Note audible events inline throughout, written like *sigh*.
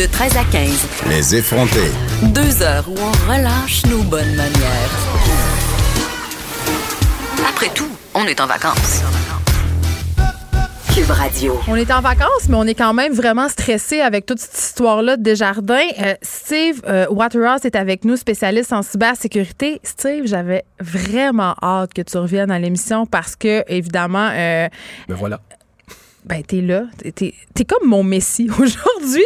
De 13 à 15. Les effrontés. Deux heures où on relâche nos bonnes manières. Après tout, on est en vacances. Cube Radio. On est en vacances, mais on est quand même vraiment stressé avec toute cette histoire-là de Desjardins. Euh, Steve euh, Waterhouse est avec nous, spécialiste en cybersécurité. Steve, j'avais vraiment hâte que tu reviennes à l'émission parce que, évidemment, euh, Ben voilà. Ben, t'es là. T'es, t'es comme mon messie *laughs* aujourd'hui.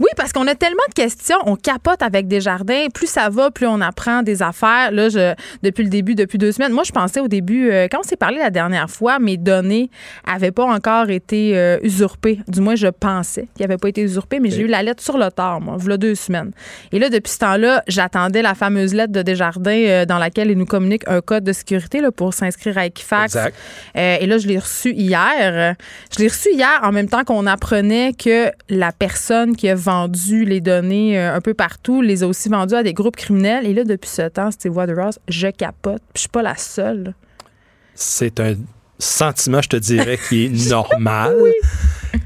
Oui, parce qu'on a tellement de questions. On capote avec Desjardins. Plus ça va, plus on apprend des affaires. Là, je, depuis le début, depuis deux semaines, moi, je pensais au début, euh, quand on s'est parlé la dernière fois, mes données avaient pas encore été euh, usurpées. Du moins, je pensais qu'ils n'avaient pas été usurpées, mais j'ai eu la lettre sur le tard, moi, voilà deux semaines. Et là, depuis ce temps-là, j'attendais la fameuse lettre de Desjardins euh, dans laquelle ils nous communiquent un code de sécurité là, pour s'inscrire à Equifax. Euh, et là, je l'ai reçu hier. Je l'ai reçu hier en même temps qu'on apprenait que la personne qui a vendu les données euh, un peu partout les a aussi vendues à des groupes criminels. Et là, depuis ce temps, Steve Waterhouse, je capote. Puis Je suis pas la seule. C'est un sentiment, je te dirais, qui est *laughs* normal.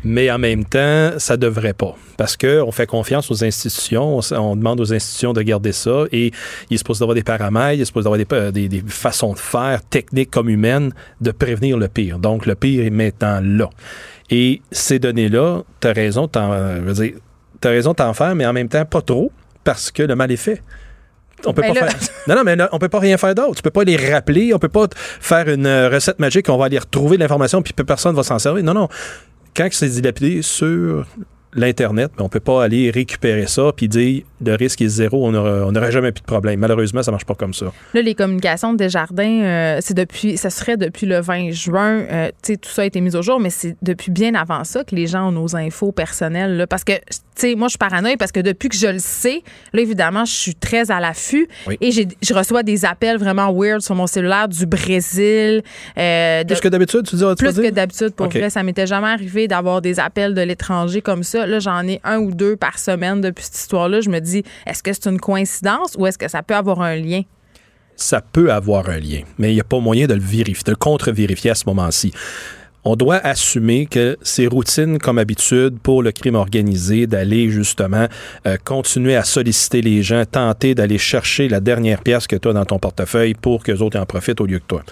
Mais en même temps, ça devrait pas. Parce qu'on fait confiance aux institutions, on, demande aux institutions de garder ça et il est supposé avoir des paramètres, il est supposé avoir des, pa- des- des façons de faire, techniques comme humaines, de prévenir le pire. Donc, le pire est maintenant là. Et ces données-là, tu as raison, t'en- euh, je veux dire, t'as raison de t'en faire, mais en même temps, pas trop, parce que le mal est fait. On peut Ben pas là- faire. *laughs* Non, non, mais là, on peut pas rien faire d'autre. Tu peux pas les rappeler. On peut pas faire une euh, recette magique. On va aller retrouver l'information puis personne va s'en servir. Non, non. Quand c'est dilapidé sur l'Internet, ben, on peut pas aller récupérer ça puis dire le risque est zéro, on n'aura on n'aura jamais plus de problème. Malheureusement, ça marche pas comme ça. Là, les communications de Desjardins, euh, c'est depuis, ça serait depuis le 20 juin. euh, tout ça a été mis au jour, mais c'est depuis bien avant ça que les gens ont nos infos personnelles. là. parce que, tu sais, moi, je suis paranoïe parce que depuis que je le sais, là, évidemment, je suis très à l'affût Oui. et je reçois des appels vraiment weird sur mon cellulaire du Brésil. euh, de- Plus que d'habitude, tu dis, tu plus que d'habitude, pour vrai. Ça m'était jamais arrivé d'avoir des appels de l'étranger comme ça. Là, j'en ai un ou deux par semaine depuis cette histoire-là. Je me dis, est-ce que c'est une coïncidence ou est-ce que ça peut avoir un lien? ça peut avoir un lien, mais il n'y a pas moyen de le vérifier, de le contre-vérifier à ce moment-ci. On doit assumer que c'est routine comme habitude pour le crime organisé d'aller justement euh, continuer à solliciter les gens, tenter d'aller chercher la dernière pièce que tu as dans ton portefeuille pour que les autres en profitent au lieu que toi.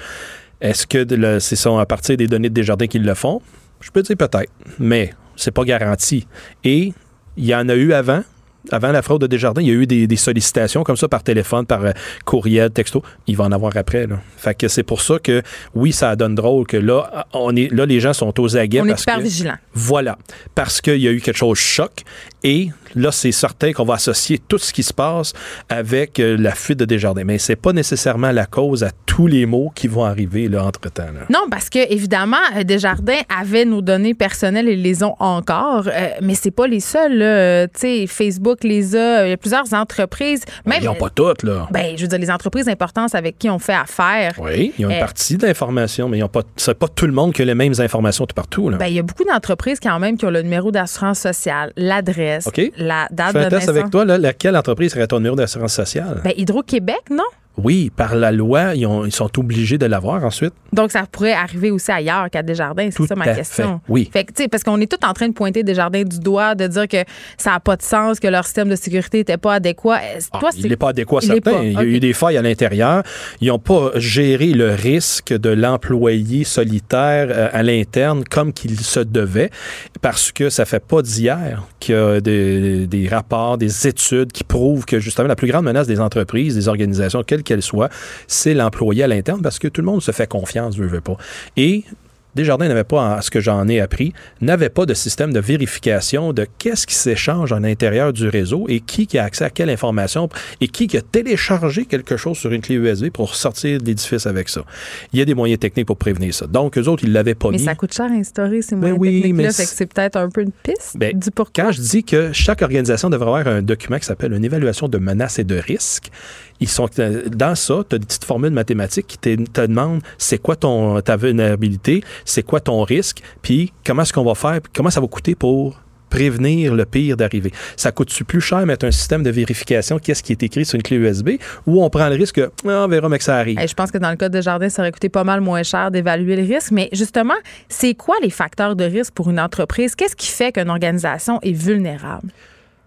Est-ce que c'est à partir des données de Desjardins qu'ils le font? Je peux dire peut-être, mais c'est pas garanti. Et il y en a eu avant. Avant la fraude de Desjardins, il y a eu des, des sollicitations comme ça par téléphone, par euh, courriel, texto. Il va en avoir après. Là. Fait que c'est pour ça que oui, ça donne drôle que là, on est là, les gens sont aux aguets On est hyper que vigilant. voilà, parce qu'il y a eu quelque chose de choc et là, c'est certain qu'on va associer tout ce qui se passe avec euh, la fuite de Desjardins. Mais c'est pas nécessairement la cause à tous les mots qui vont arriver là entre temps. Non, parce que évidemment, euh, Desjardins avait nos données personnelles et les ont encore, euh, mais c'est pas les seuls. Tu sais, Facebook les a. Il y a plusieurs entreprises. Même, Ils n'ont pas toutes là. ben, je veux dire, les entreprises importantes avec qui on fait affaire. Oui, ils ont une Euh, partie de l'information, mais ils ont pas. C'est pas tout le monde qui a les mêmes informations tout partout. Là. Ben, il y a beaucoup d'entreprises quand même qui ont le numéro d'assurance sociale, l'adresse, la Je date fais de un test naissance. avec toi. Là, laquelle entreprise serait ton numéro d'assurance sociale? Ben, Hydro-Québec, non? Oui, par la loi, ils, ont- ils sont obligés de l'avoir ensuite. Donc, ça pourrait arriver aussi ailleurs qu'à Desjardins. C'est Tout ça ma à question. fait, oui. Fait que, parce qu'on est tous en train de pointer Desjardins du doigt, de dire que ça n'a pas de sens, que leur système de sécurité n'était pas adéquat. Est-ce- Ah, Toi, il n'est pas adéquat, Il certain. pas, Il y a eu des failles à l'intérieur. Ils n'ont pas géré le risque de l'employé solitaire euh, à l'interne comme qu'il se devait, parce que ça fait pas d'hier qu'il y a des, des rapports, des études qui prouvent que justement la plus grande menace des entreprises, des organisations, quelles qu'elles soient, c'est l'employé à l'interne, parce que tout le monde se fait confiance, veut, veut pas. Et Desjardins n'avait pas, à ce que j'en ai appris, n'avait pas de système de vérification de qu'est-ce qui s'échange à l'intérieur du réseau et qui, qui a accès à quelle information et qui, qui a téléchargé quelque chose sur une clé USB pour sortir de l'édifice avec ça. Il y a des moyens techniques pour prévenir ça. Donc, eux autres, ils l'avaient pas Mais mis. ça coûte cher à instaurer ces moyens oui, techniques-là. mais Fait que c'est- c'est peut-être un peu une piste Ben, du pourquoi. Quand je dis que chaque organisation devrait avoir un document qui s'appelle une évaluation de menaces et de risques, ils sont euh, dans ça, tu as des petites formules mathématiques qui te, demandent c'est quoi ton ta vulnérabilité, c'est quoi ton risque, puis comment est-ce qu'on va faire, comment ça va coûter pour prévenir le pire d'arriver. Ça coûte-tu plus cher mettre un système de vérification qu'est-ce qui est écrit sur une clé USB ou on prend le risque que ah, on verra mais que ça arrive? Je pense que dans le cas de Jardin, ça aurait coûté pas mal moins cher d'évaluer le risque. Mais justement, c'est quoi les facteurs de risque pour une entreprise? Qu'est-ce qui fait qu'une organisation est vulnérable?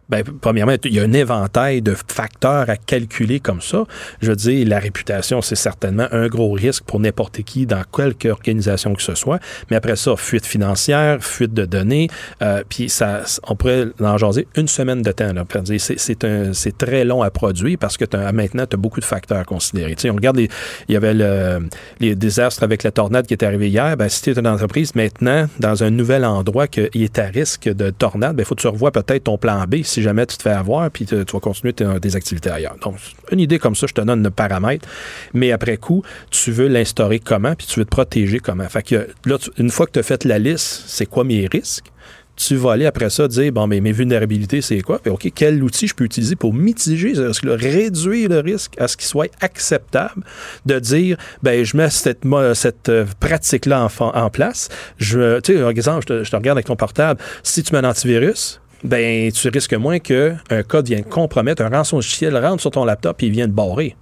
Ben, premièrement, il y a un éventail de facteurs à calculer comme ça. Je veux dire, la réputation, c'est certainement un gros risque pour n'importe qui dans quelque organisation que ce soit. Mais après ça, fuite financière, fuite de données, euh, puis ça, on pourrait en une semaine de temps. C'est très long à produire parce que maintenant, tu as beaucoup de facteurs à considérer. Tu sais, on regarde, les, il y avait le, les désastres avec la tornade qui est arrivé hier. Ben, si tu es une entreprise maintenant dans un nouvel endroit qui est à risque de tornade, il ben, faut que tu revoies peut-être ton plan B jamais tu te fais avoir, puis tu vas continuer tes, activités ailleurs. Donc, une idée comme ça, je te donne le paramètre, mais après coup, tu veux l'instaurer comment, puis tu veux te protéger comment? Fait que là, une fois que tu as fait la liste, c'est quoi mes risques? tu vas aller après ça dire bon mais mes vulnérabilités c'est quoi? Puis ok quel outil je peux utiliser pour mitiger ce risque réduire le risque à ce qu'il soit acceptable de dire ben je mets cette cette euh, pratique là en, en place je tu sais exemple je te, je te regarde avec ton portable si tu mets un antivirus ben tu risques moins qu'un code vienne compromettre, un rançon logiciel rentre sur ton laptop et il vient te barrer.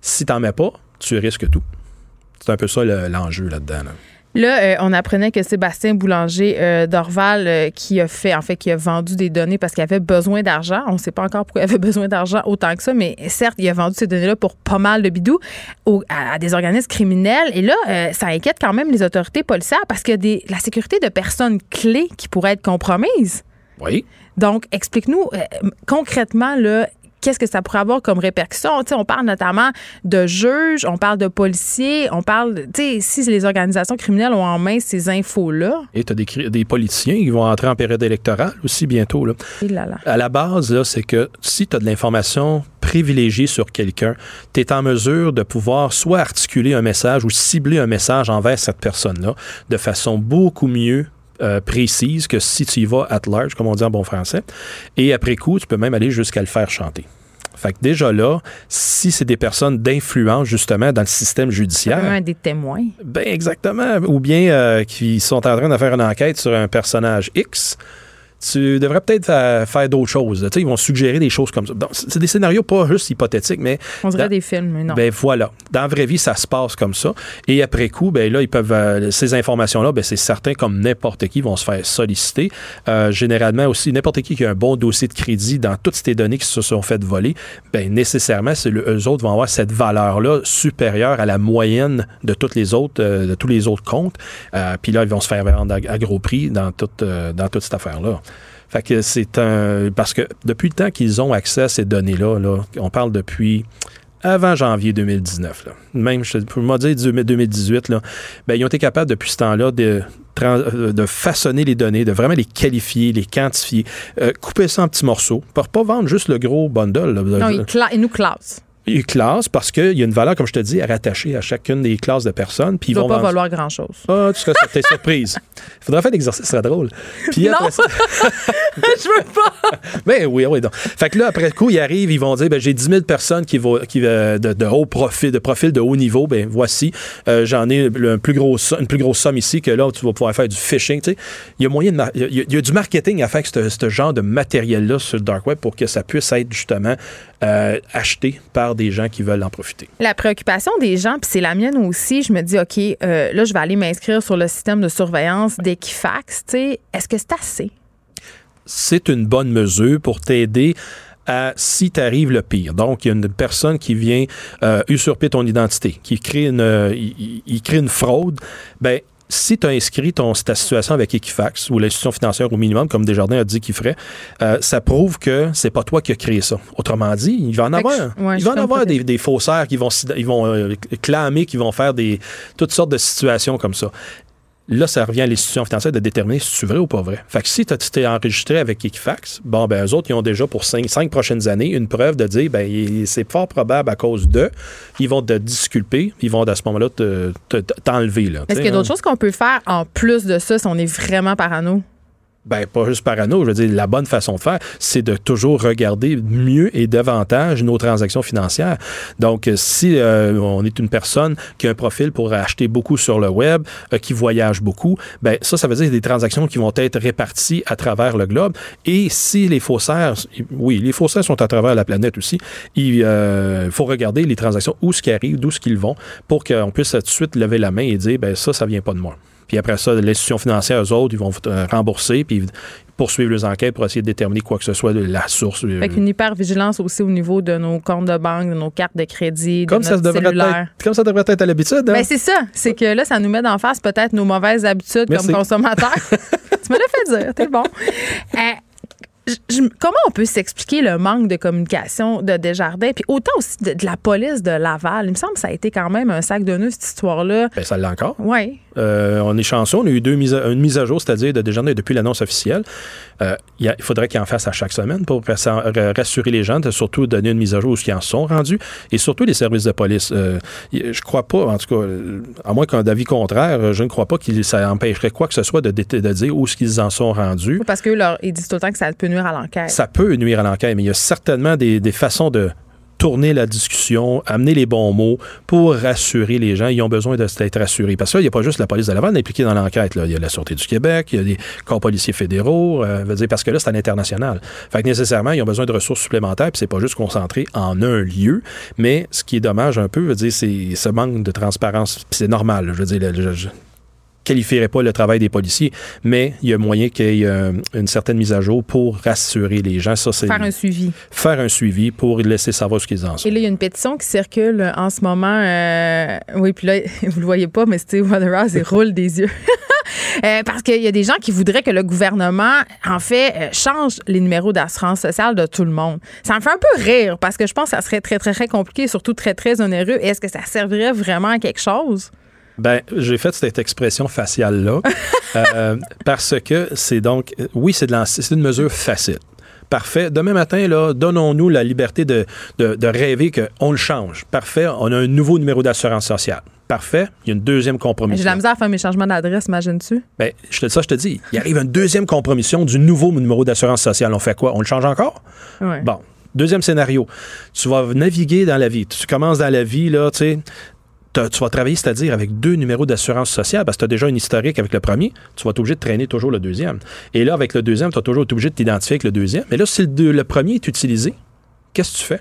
Si tu n'en mets pas, tu risques tout. C'est un peu ça l'enjeu là-dedans. Là, euh, on apprenait que Sébastien Boulanger euh, d'Orval, euh, qui a fait, en fait, qui a vendu des données parce qu'il avait besoin d'argent. On ne sait pas encore pourquoi il avait *laughs* besoin d'argent autant que ça, mais certes, il a vendu ces données-là pour pas mal de bidous à, des organismes criminels. Et là, ça inquiète quand même les autorités policières parce que la sécurité de personnes clés qui pourraient être compromises. Oui. Donc, explique-nous euh, concrètement, là, qu'est-ce que ça pourrait avoir comme répercussion? on parle notamment de juges, on parle de policiers, on parle, tu sais, si les organisations criminelles ont en main ces infos-là. Et tu as des, des, politiciens qui vont entrer en période électorale aussi bientôt. Là. À la base, c'est que si tu as de l'information privilégiée sur quelqu'un, tu es en mesure de pouvoir soit articuler un message ou cibler un message envers cette personne-là de façon beaucoup mieux euh, précise que si tu y vas at large, comme on dit en bon français. Et après coup, tu peux même aller jusqu'à le faire chanter. Fait que déjà là, si c'est des personnes d'influence justement dans le système judiciaire, des témoins. Ben exactement, ou bien euh, qui sont en train de faire une enquête sur un personnage X, tu devrais peut-être faire, d'autres choses. ils vont suggérer des choses comme ça. C'est des scénarios pas juste hypothétiques, mais. On dirait des films, mais non. Ben voilà. Dans la vraie vie, ça se passe comme ça. Et après coup, ben là, ils peuvent. Euh, ces informations-là, ben c'est certain, comme n'importe qui, vont se faire solliciter. Euh, généralement aussi, n'importe qui qui a un bon dossier de crédit dans toutes ces données qui se sont faites voler, ben nécessairement, c'est eux autres vont avoir cette valeur-là supérieure à la moyenne de toutes les autres, euh, de tous les autres comptes. Puis là, ils vont se faire vendre à, gros prix dans toute, dans toute cette affaire-là. Fait que c'est un. Parce que depuis le temps qu'ils ont accès à ces données-là, là, on parle depuis avant janvier 2019. Là. Même, je moi dire 2018, là, ben, ils ont été capables depuis ce temps-là de, euh, de façonner les données, de vraiment les qualifier, les quantifier, euh, couper ça en petits morceaux, pour pas vendre juste le gros bundle. non, ils, nous classent une classe parce qu'il y a une valeur, comme je te dis, rattachée à chacune des classes de personnes. Puis ils vont pas valoir grand-chose. Ah, tu serais surprise. Il *laughs* faudrait faire l'exercice, ce serait drôle. Puis non, ça... *laughs* je veux pas. *laughs* Ben oui, oui. Donc. Fait que là, après le coup, ils arrivent, ils vont dire, ben, j'ai 10 000 personnes qui vont, qui, de, de, haut profil, de profil de haut niveau. Ben voici, euh, j'en ai un plus gros, une plus grosse somme ici que là, tu vas pouvoir faire du phishing. Tu sais. Il y a moyen de, il y a, du marketing à faire avec ce, genre de matériel-là sur le dark web pour que ça puisse être justement euh, acheté par des gens qui veulent en profiter. La préoccupation des gens, puis c'est la mienne aussi, je me dis, OK, euh, là, je vais aller m'inscrire sur le système de surveillance d'Equifax. Est-ce que c'est assez? C'est une bonne mesure pour t'aider à si t'arrive le pire. Donc, il y a une personne qui vient euh, usurper ton identité, qui crée une, il, crée une fraude. Ben, si tu as inscrit ton, ta situation avec Equifax ou l'institution financière au minimum, comme Desjardins a dit qu'il ferait, euh, ça prouve que c'est pas toi qui as créé ça. Autrement dit, il va en avoir, il va en avoir des, des, faussaires qui vont, ils vont euh, clamer, qui vont faire des, toutes sortes de situations comme ça. Là, ça revient à l'institution financière de déterminer si c'est vrai ou pas vrai. Fait que si tu t'es enregistré avec Equifax, bon, ben, eux autres, ils ont déjà pour cinq, prochaines années une preuve de dire, ben, c'est fort probable à cause de, ils vont te disculper, ils vont à ce moment-là t'enlever. Est-ce qu'il y a d'autres choses qu'on peut faire en plus de ça si on est vraiment parano? Ben, pas juste parano, je veux dire, la bonne façon de faire, c'est de toujours regarder mieux et davantage nos transactions financières. Donc, si euh, on est une personne qui a un profil pour acheter beaucoup sur le web, euh, qui voyage beaucoup, ben, ça, ça veut dire des transactions qui vont être réparties à travers le globe. Et si les faussaires, oui, les faussaires sont à travers la planète aussi, il euh, faut regarder les transactions, où ce qui arrive, d'où ce qu'ils vont, pour qu'on puisse tout de suite lever la main et dire, ben, ça, ça vient pas de moi. Puis après ça, l'institution financière, eux autres, ils vont euh, rembourser, puis poursuivre les enquêtes pour essayer de déterminer quoi que ce soit de la source. Fait qu'une hyper-vigilance aussi au niveau de nos comptes de banque, de nos cartes de crédit, comme de ça notre cellulaire. être, comme ça devrait être à l'habitude. hein? Ben, c'est ça. C'est que là, ça nous met d'en face peut-être nos mauvaises habitudes Merci. comme consommateurs. *laughs* tu me l'as fait dire, t'es bon. Euh, je- je- comment on peut s'expliquer le manque de communication de Desjardins, puis autant aussi de, de la police de Laval? Il me semble que ça a été quand même un sac de nœuds, cette histoire-là. Ben, ça l'est encore. Oui. Euh, on est chanceux. On a eu deux mises à- une mise à jour, c'est-à-dire de Desjardins depuis l'annonce officielle. Euh, il y a- il faudrait qu'ils en fassent à chaque semaine pour rassu- rassurer les gens, de surtout donner une mise à jour où ils en sont rendus, et surtout les services de police. Euh, je crois pas, en tout cas, euh, à moins qu'un avis contraire, je ne crois pas que ça empêcherait quoi que ce soit de, dire où est-ce qu'ils en sont rendus. Parce qu'eux, leur- ils disent tout le temps que ça peut nuire à l'enquête. Ça peut nuire à l'enquête, mais il y a certainement des, des façons de tourner la discussion, amener les bons mots pour rassurer les gens. Ils ont besoin d'être rassurés. Parce que là, il n'y a pas juste la police de Laval impliquée dans l'enquête. Il y a la Sûreté du Québec, il y a des corps policiers fédéraux, euh, veut dire, parce que là, c'est à l'international. Fait que nécessairement, ils ont besoin de ressources supplémentaires, puis c'est pas juste concentré en un lieu. Mais ce qui est dommage un peu, veut dire, c'est ce manque de transparence. C'est normal. Je veux dire, qualifierais pas le travail des policiers, mais il y a moyen qu'il y ait euh, une certaine mise à jour pour rassurer les gens. Ça, c'est Faire un suivi. faire un suivi pour laisser savoir ce qu'ils en sont. Et là, il y a une pétition qui circule en ce moment. euh, oui, puis là, *laughs* vous le voyez pas, mais Steve Waterhouse, il roule des yeux. *laughs* Euh, parce qu'il y a des gens qui voudraient que le gouvernement, en fait, change les numéros d'assurance sociale de tout le monde. Ça me fait un peu rire parce que je pense que ça serait très, très, très compliqué et surtout très, très onéreux. Est-ce que ça servirait vraiment à quelque chose? Ben, j'ai fait cette expression faciale-là *laughs* euh, parce que c'est donc, oui, c'est une mesure facile. Parfait. Demain matin, là, donnons-nous la liberté de, de, de rêver qu'on le change. Parfait. On a un nouveau numéro d'assurance sociale. Parfait. Il y a une deuxième J'ai compromission. de la misère à faire mes changements d'adresse, imagines-tu? Je te, ça, je te dis. Il arrive une deuxième compromission du nouveau numéro d'assurance sociale. On fait quoi? On le change encore? Ouais. Bon, deuxième scénario. Tu vas naviguer dans la vie. Tu commences dans la vie, là, tu sais. Tu vas travailler, c'est-à-dire avec deux numéros d'assurance sociale, parce que tu as déjà un historique avec le premier, tu vas être obligé de traîner toujours le deuxième. Et là, avec le deuxième, tu vas toujours être obligé de t'identifier avec le deuxième. Mais là, si le, premier est utilisé, qu'est-ce que tu fais?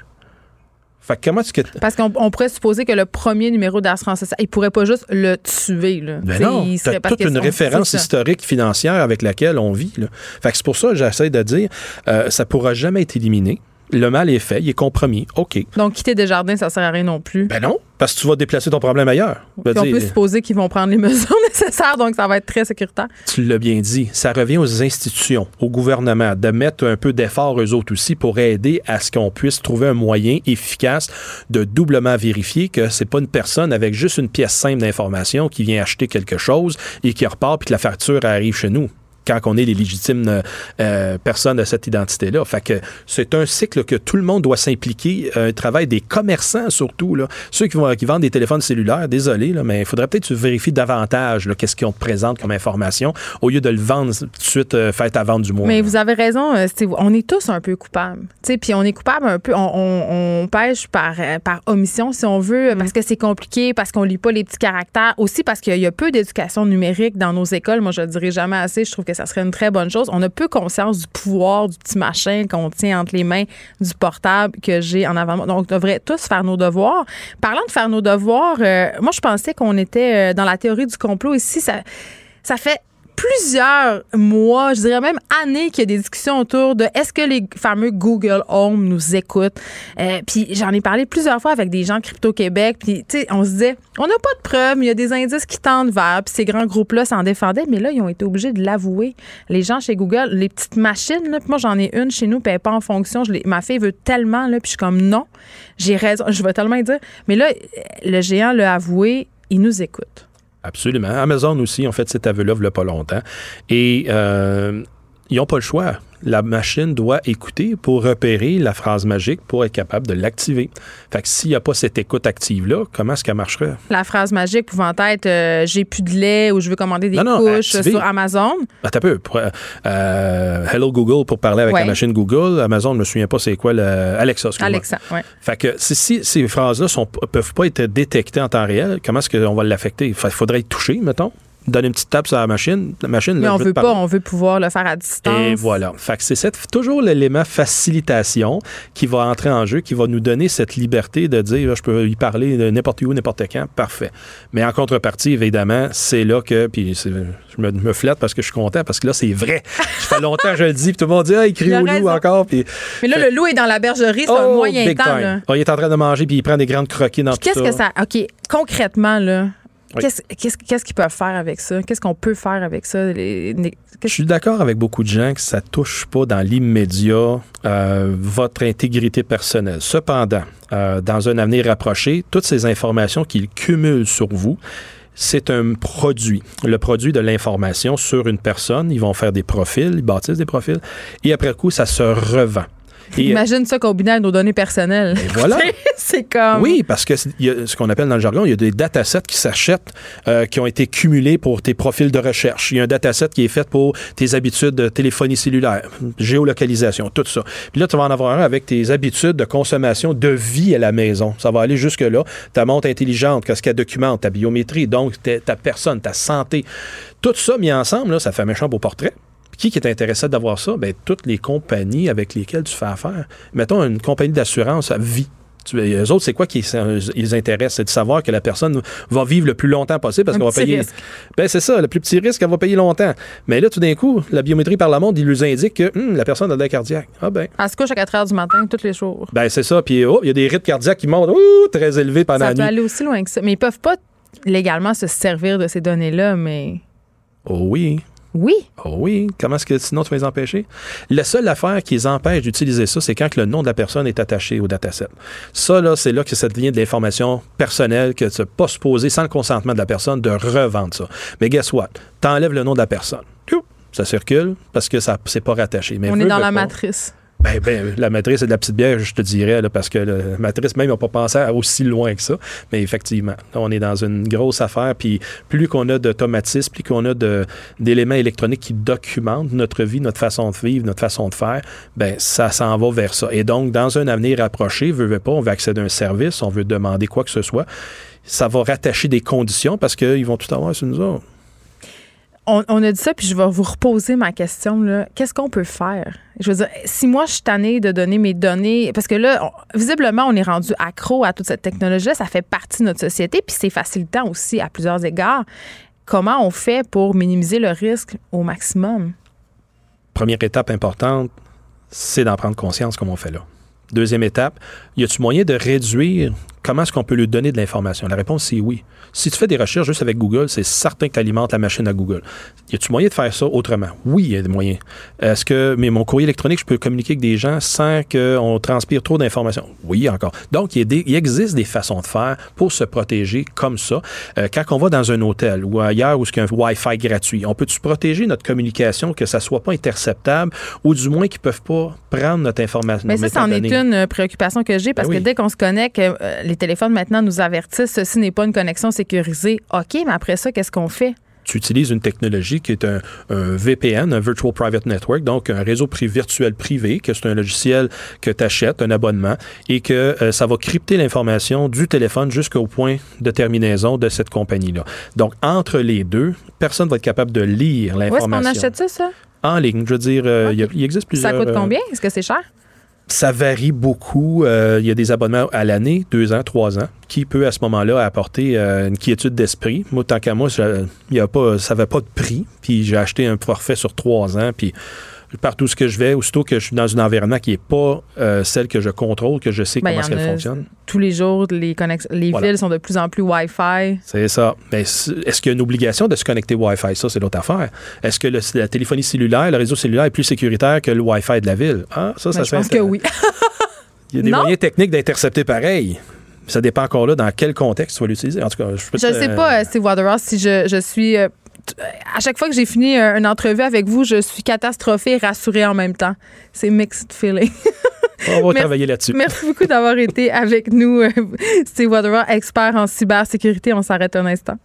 Fait que comment tu... Parce qu'on on pourrait supposer que le premier numéro d'assurance sociale, il pourrait pas juste le tuer. Là. Ben non, il serait- toute une référence historique financière avec laquelle on vit. Là. Fait que c'est pour ça que j'essaie de dire, euh, ça pourra jamais être éliminé. Le mal est fait, il est compromis. OK. Donc, quitter Desjardins, ça sert à rien non plus. Ben non, parce que tu vas déplacer ton problème ailleurs. Puis on dire, peut supposer qu'ils vont prendre les *laughs* mesures nécessaires, donc ça va être très sécuritaire. tu l'as bien dit, ça revient aux institutions, au gouvernement, de mettre un peu d'effort eux autres aussi pour aider à ce qu'on puisse trouver un moyen efficace de doublement vérifier que c'est pas une personne avec juste une pièce simple d'information qui vient acheter quelque chose et qui repart puis que la facture arrive chez nous quand on est les légitimes euh, euh, personnes de cette identité-là. Fait que c'est un cycle que tout le monde doit s'impliquer, euh, un travail des commerçants surtout, là. ceux qui, vont, qui vendent des téléphones cellulaires, désolé, là, mais il faudrait peut-être que tu vérifies davantage là, qu'est-ce qu'on te présente comme information au lieu de le vendre tout de suite, euh, fait à vendre du mois. Mais là. vous avez raison, Steve. On est tous un peu coupables. Tu sais, Puis on est coupable un peu. On, on- on pêche par, par omission, si on veut, parce que c'est compliqué, parce qu'on lit pas les petits caractères. Aussi parce qu'il y a peu d'éducation numérique dans nos écoles. Moi, je le dirai jamais assez. Je trouve que ça serait une très bonne chose. On a peu conscience du pouvoir du petit machin qu'on tient entre les mains, du portable que j'ai en avant. Donc, on devrait tous faire nos devoirs. Parlant de faire nos devoirs, euh, moi, je pensais qu'on était euh, dans la théorie du complot. Ici, ça fait plusieurs mois, je dirais même années qu'il y a des discussions autour de est-ce que les fameux Google Home nous écoutent? Euh, puis j'en ai parlé plusieurs fois avec des gens de Crypto Québec. Puis tu sais, on se disait, on n'a pas de preuves, il y a des indices qui tendent vers. Puis ces grands groupes-là s'en défendaient, mais là ils ont été obligés de l'avouer. Les gens chez Google, les petites machines, moi j'en ai une chez nous, puis pas en fonction. Ma fille veut tellement là, puis je suis comme non, j'ai raison, je vais tellement dire. Mais là, le géant l'a avoué, il nous écoute. Absolument. Amazon aussi ont fait cet aveu-là il y a pas longtemps. Et euh, ils n'ont pas le choix. La machine doit écouter pour repérer la phrase magique pour être capable de l'activer. Fait que s'il n'y a pas cette écoute active-là, comment est-ce qu'elle marcherait? La phrase magique pouvant être euh, j'ai plus de lait ou je veux commander des Non, couches sur Amazon. Attends un peu. Pour, euh, Hello Google pour parler avec Ouais. la machine Google. Amazon, je me souviens pas c'est quoi le Alexa. Alexa, ouais. Fait que si, si ces phrases-là ne peuvent pas être détectées en temps réel, comment est-ce qu'on va l'affecter? Il faudrait être touché, mettons? Donne une petite tape sur la machine. La machine Mais là, on veut pas, on veut pouvoir le faire à distance. Et voilà. Fait que c'est toujours l'élément facilitation qui va entrer en jeu, qui va nous donner cette liberté de dire je peux y parler n'importe où, n'importe quand. Parfait. Mais en contrepartie, évidemment, c'est là que. Puis je me, me flatte parce que je suis content parce que là, c'est vrai. Ça fait longtemps que je le dis, puis tout le monde dit ah, il crie au loup encore. Puis, Mais là, le loup est dans la bergerie, c'est un Oh, moyen big temps. là. Oh, il est en train de manger, puis il prend des grandes croquis dans Puis tout Qu'est-ce que ça. OK, concrètement, là. Oui. Qu'est-ce qu'est-ce- qu'est-ce qu'ils peuvent faire avec ça? Qu'est-ce qu'on peut faire avec ça? Les- les- Je suis d'accord avec beaucoup de gens que ça touche pas dans l'immédiat euh, votre intégrité personnelle. Cependant, euh, dans un avenir rapproché, toutes ces informations qu'ils cumulent sur vous, c'est un produit, le produit de l'information sur une personne. Ils vont faire des profils, ils bâtissent des profils, et après coup, ça se revend. Et, Imagine ça combiné avec nos données personnelles. et voilà. *laughs* c'est comme. Oui, parce que y a ce qu'on appelle dans le jargon, il y a des datasets qui s'achètent, euh, qui ont été cumulés pour tes profils de recherche. Il y a un dataset qui est fait pour tes habitudes de téléphonie cellulaire, géolocalisation, tout ça. Puis là, tu vas en avoir un avec tes habitudes de consommation de vie à la maison. Ça va aller jusque-là. Ta montre intelligente, qu'est-ce qu'elle documente, ta biométrie, donc ta, ta personne, ta santé. Tout ça mis ensemble, là, ça fait un méchant beau portrait. Qui est intéressé d'avoir ça? Bien, toutes les compagnies avec lesquelles tu fais affaire. Mettons une compagnie d'assurance à vie. Tu, eux autres, c'est quoi qui les intéresse? C'est de savoir que la personne va vivre le plus longtemps possible parce qu'on va payer. risque. Ben, c'est ça, le plus petit risque, elle va payer longtemps. Mais là, tout d'un coup, la biométrie par la montre, il nous indique que hum, la personne a de la cardiaque. Ah ben. Elle se couche à 4 heures du matin tous les jours. Ben, c'est ça. Puis, oh, il y a des rythmes cardiaques qui montent très élevés pendant Ça la peut nuit. aller aussi loin que ça. Mais ils peuvent pas légalement se servir de ces données-là, mais. Oh oui. Oui. Oh oui, comment est-ce que sinon tu vas les empêcher? La seule affaire qui les empêche d'utiliser ça, c'est quand le nom de la personne est attaché au dataset. Ça, là, c'est là que ça devient de l'information personnelle que tu n'as pas supposé, sans le consentement de la personne, de revendre ça. Mais guess what? T'enlèves le nom de la personne. Ça circule parce que ça c'est pas rattaché. Mais On est dans la pas. matrice. Ben, ben, la matrice et de la petite bière, je te dirais, là, parce que la matrice même n'a pas pensé à aussi loin que ça. Mais effectivement, là, on est dans une grosse affaire. Puis plus qu'on a d'automatisme, plus qu'on a d'éléments électroniques qui documentent notre vie, notre façon de vivre, notre façon de faire, ben ça s'en va vers ça. Et donc, dans un avenir approché, veut pas, on veut accéder à un service, on veut demander quoi que ce soit. Ça va rattacher des conditions parce qu'ils vont tout avoir sur nous autres. On, a dit ça, puis je vais vous reposer ma question. Qu'est-ce qu'on peut faire? Je veux dire, si moi, je suis tannée de donner mes données, parce que là, visiblement, on est rendu accro à toute cette technologie-là, ça fait partie de notre société, puis c'est facilitant aussi à plusieurs égards. Comment on fait pour minimiser le risque au maximum? Première étape importante, c'est d'en prendre conscience comme on fait là. Deuxième étape, y a-tu moyen de réduire comment est-ce qu'on peut lui donner de l'information? La réponse, c'est oui. Si tu fais des recherches juste avec Google, c'est certain que tu alimentes la machine à Google. Y a-tu moyen de faire ça autrement? Oui, il y a des moyens. Est-ce que, mais mon courrier électronique, je peux communiquer avec des gens sans qu'on transpire trop d'informations? Oui, encore. Donc, il, des- existe des façons de faire pour se protéger comme ça. Euh, quand on va dans un hôtel ou ailleurs où il y a un Wi-Fi gratuit, on peut-tu protéger notre communication que ça soit pas interceptable ou du moins qu'ils peuvent pas prendre notre information? Mais ça, c'en est une préoccupation que j'ai parce Ben oui. que dès qu'on se connecte, euh, les téléphones maintenant nous avertissent ceci n'est pas une connexion sécurisée. OK, mais après ça, qu'est-ce qu'on fait? tu utilises une technologie qui est un, un VPN, un Virtual Private Network, donc un réseau virtuel privé, que c'est un logiciel que tu achètes, un abonnement, et que euh, ça va crypter l'information du téléphone jusqu'au point de terminaison de cette compagnie-là. Donc, entre les deux, personne va être capable de lire Où est-ce l'information. qu'on achète ça, ça? En ligne, je veux dire, euh, il y a- Ok. il existe plusieurs... Ça coûte euh, combien? Est-ce que c'est cher? Ça varie beaucoup. Euh, il y a des abonnements à l'année, deux ans, trois ans, qui peut à ce moment-là apporter euh, une quiétude d'esprit. Moi, tant qu'à moi, je- il y a pas, ça n'avait pas de prix. Puis j'ai acheté un forfait sur trois ans. Puis partout ce que je vais, aussitôt que je suis dans un environnement qui n'est pas euh, celle que je contrôle, que je sais Ben, comment qu'elle fonctionne. Tous les jours, les, connex- les Voilà. villes sont de plus en plus Wi-Fi. C'est ça. Mais c- est-ce qu'il y a une obligation de se connecter Wi-Fi? Ça, c'est l'autre affaire. Est-ce que le- la téléphonie cellulaire, le réseau cellulaire est plus sécuritaire que le Wi-Fi de la ville? Ah, ça, ça Ben, je serait pense que oui. Il y a des Non. moyens techniques d'intercepter pareil. Ça dépend encore là dans quel contexte tu vas l'utiliser. En tout cas, je Je ne sais pas, euh, Steve Waterhouse, si je, je suis. À chaque fois que j'ai fini euh, une entrevue avec vous, je suis catastrophée et rassurée en même temps. C'est mixed feeling. *laughs* On va travailler là-dessus. Merci beaucoup d'avoir été avec nous, euh, *laughs* Steve Waterhouse, expert en cybersécurité. On s'arrête un instant.